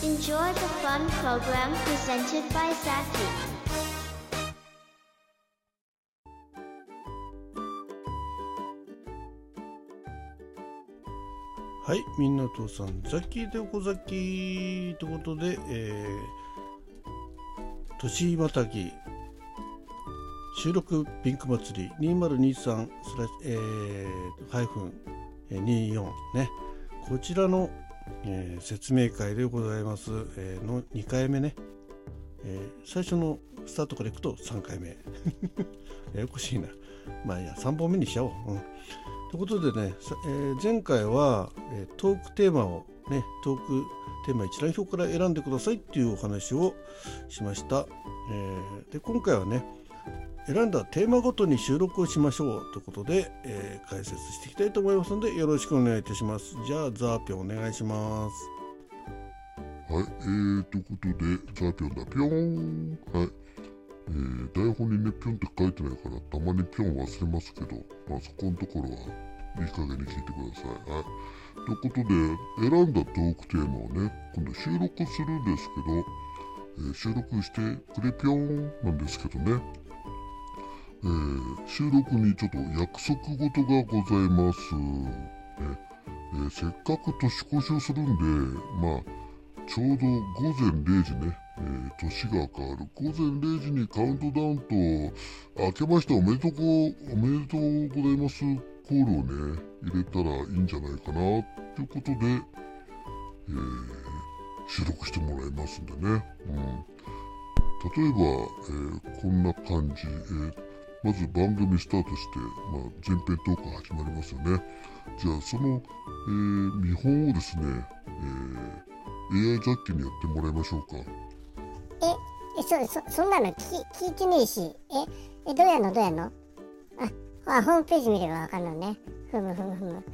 Enjoy the fun program presented by Zaki. はい、みんな父さん、ザッキーでこざきということで、えー、年またぎ収録ピンク祭り2023スラえー、ハイフン24ね、こちらの、えー、説明会でございます、えー、の2回目ね、えー、最初のスタートからいくと3回目。ややこしいな。まあいや3本目にしちゃおう、うん。ということでね、え、前回は、え、トークテーマをねトークテーマ一覧表から選んでくださいっていうお話をしました、え、で今回はね選んだテーマごとに収録をしましょうということで、えー、解説していきたいと思いますのでよろしくお願いいたします。じゃあザーピョンお願いします。はいえー、ということでザーピョンだぴょん。はい。えー、台本にね、ぴょんって書いてないから、たまにぴょん忘れますけど、まあそこのところはいい加減に聞いてください。はい。ということで、選んだトークテーマをね、今度収録するんですけど、えー、収録してくれぴょんなんですけどね、えー、収録にちょっと約束事がございます。ねえー、せっかく年越しをするんで、まあ、ちょうど午前0時ね、えー、年が変わる。午前0時にカウントダウンと、明けましておめでとうおめでとうございます。コールをね、入れたらいいんじゃないかな、ということで、えー、収録してもらいますんでね。うん、例えば、えー、こんな感じ、えー、まず番組スタートして、まあ、前編トークが始まりますよね。じゃあ、その、えー、見本をですね、えー、AI ジャッキにやってもらいましょうか。え、そ、そ、そんなの聞、聞いてねえし。え、え、どうやんの？どうやんの？あ、あ、ホームページ見ればわかるのね。ふむふむふむ。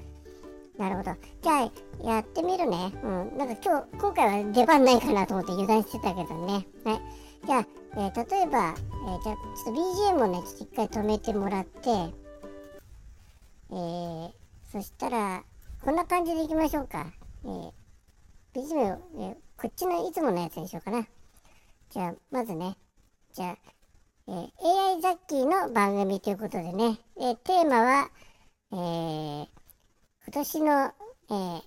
なるほど。じゃあ、やってみるね。うん。なんか今日、今回は出番ないかなと思って油断してたけどね。はい。じゃあ、えー、例えば、えー、じゃ、ちょっと BGM をね、ちょっと一回止めてもらって、えー、そしたら、こんな感じでいきましょうか。えー、BGM を、えー、こっちのいつものやつにしようかな。じゃあ、まずね、じゃあ、えー、AI ザッキーの番組ということでね、えー、テーマは、えー、今年の、えー、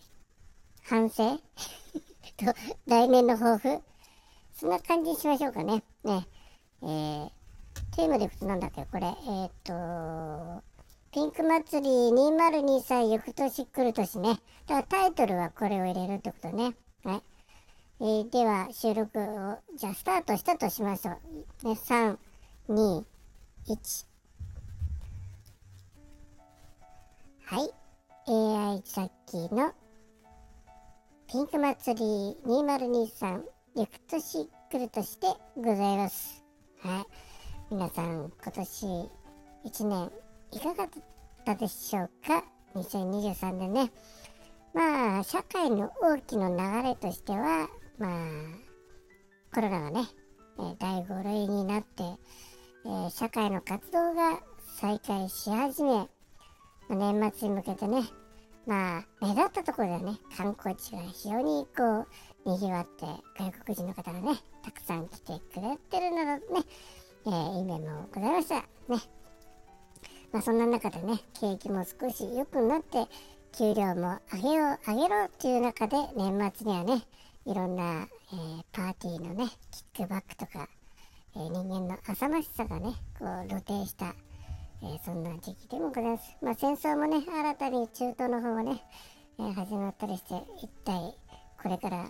反省？と、来年の抱負？そんな感じにしましょうかね。ね。えー、テーマでいくとなんだっけ？これ。えー、っと、ピンク祭り2023翌年来る年ね。だからタイトルはこれを入れるってことね。はい。えー、では、収録を、じゃあ、スタートしたとしましょう。ね、3、2、1。はい。AI さっきの、ピンク祭り2023、翌年来るとしてございます。はい。皆さん、今年1年、いかがだったでしょうか ?2023 年ね。まあ、社会の大きな流れとしては、まあ、コロナがね、第5類になって、えー、社会の活動が再開し始め、年末に向けてね、まあ、目立ったところではね、観光地が非常にこう、賑わって、外国人の方がね、たくさん来てくれてるなどね、えー、いい面もございました。ね。まあ、そんな中でね、景気も少し良くなって、給料も上げよう、上げろっていう中で、年末にはね、いろんな、えー、パーティーのね、キックバックとか、えー、人間の浅ましさがね、こう露呈した、えー、そんな時期でもございます。まあ戦争もね、新たに中東の方はね、え始まったりして、一体これから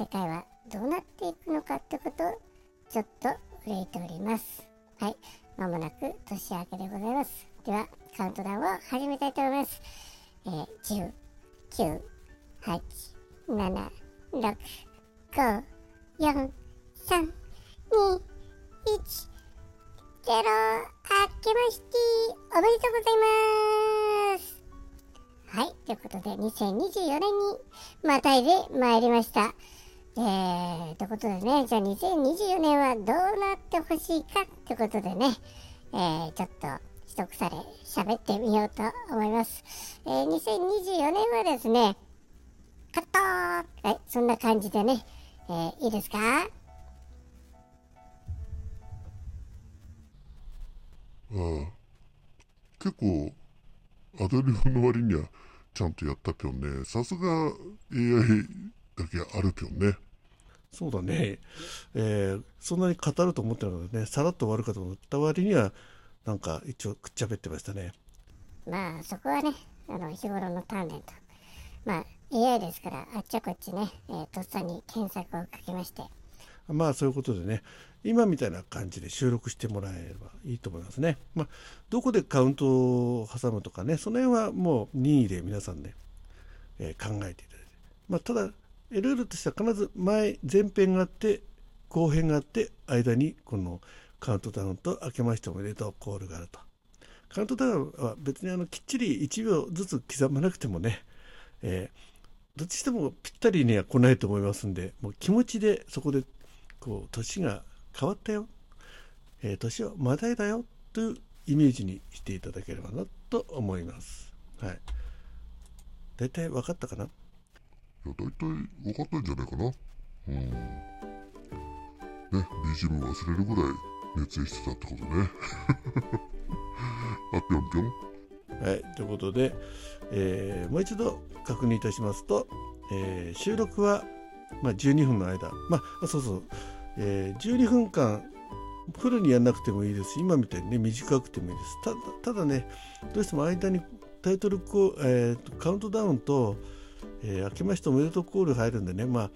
世界はどうなっていくのかってことをちょっと憂いております。はい。まもなく年明けでございます。では、カウントダウンを始めたいと思います。えー、10、9、8、7、6、5、4、3、2、1、0、あけましておめでとうございますはい、ということで、2024年にまたいで参りました。えー、ということでね、じゃあ2024年はどうなってほしいかってことでね、えー、ちょっと一腐れ喋ってみようと思います。えー、2024年はですね、カットはいそんな感じでね、えーいいですか？ああ結構アドリブの割にはちゃんとやったぴょんね。さすが AI だけあるぴょんね。そうだね、えーそんなに語ると思ってなかったね。さらっと終わるかと思った割にはなんか一応くっちゃべってましたね。まあそこはねあの日頃の鍛錬と。まあ AI ですからあっちゃこっちね、えーとっさに検索をかけまして。まあそういうことでね。今みたいな感じで収録してもらえればいいと思いますね。まあ、どこでカウントを挟むとかねその辺はもう任意で皆さんね、えー考えていただいて、まあ、ただルールとしては必ず前前編があって後編があって間にこのカウントダウンと「明けましておめでとう」コールがあると。カウントダウンは別にあのきっちり1秒ずつ刻まなくてもね、えーどっちしてもぴったりには来ないと思いますんでもう気持ちでそこでこう年が変わったよ、えー年をまたいだよというイメージにしていただければなと思います。はい。大体分かったかな？や大体分かったんじゃないかな。うん。ね BGM 忘れるぐらい熱演してたってことね。あぴょんぴょん？はい、ということで、えーもう一度確認いたしますと、えー収録は、まあ、12分の間、まあ、そうそう、えー12分間フルにやんなくてもいいですし今みたいにね短くてもいいです。ただただねどうしても間にタイトルコ、えーカウントダウンと、えー明けましておめでとうコール入るんでねまあ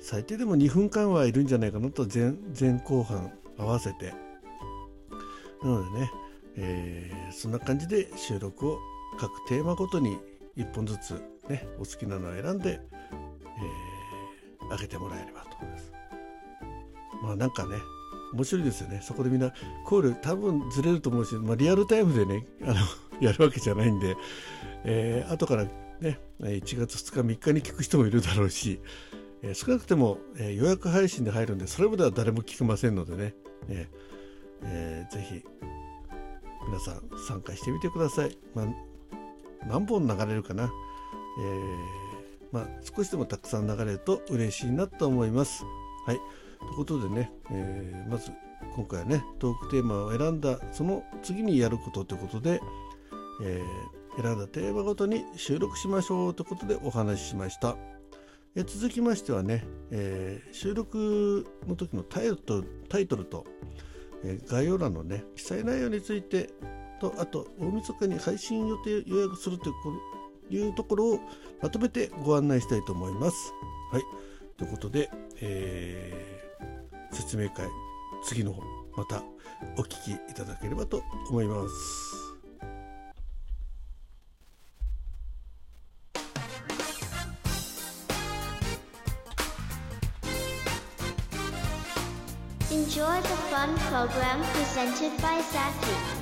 最低でも2分間はいるんじゃないかなと前前後半合わせて。なのでね、えーそんな感じで収録を各テーマごとに1本ずつねお好きなのを選んで、えー、上げてもらえればと思います。まあなんかね面白いですよね。そこでみんなコール多分ずれると思うし、まあ、リアルタイムでねあのやるわけじゃないんで、えー後からね1月2日3日に聞く人もいるだろうし、えー少なくても、えー予約配信で入るんでそれまでは誰も聞けませんのでね、えーえーぜひ皆さん参加してみてください。まあ、何本流れるかな、えーまあ、少しでもたくさん流れると嬉しいなと思います。はい、ということでね、えまず今回はねトークテーマを選んだその次にやることということで、えー選んだテーマごとに収録しましょうということでお話ししました。え続きましてはね、えー収録の時のタイトルタイトルと、えー概要欄のね記載内容についてとあと大晦日に配信予定予約するといういうところをまとめてご案内したいと思います。はいということで、えー説明会次の方またお聞きいただければと思います。Enjoy the fun program presented by Zaki.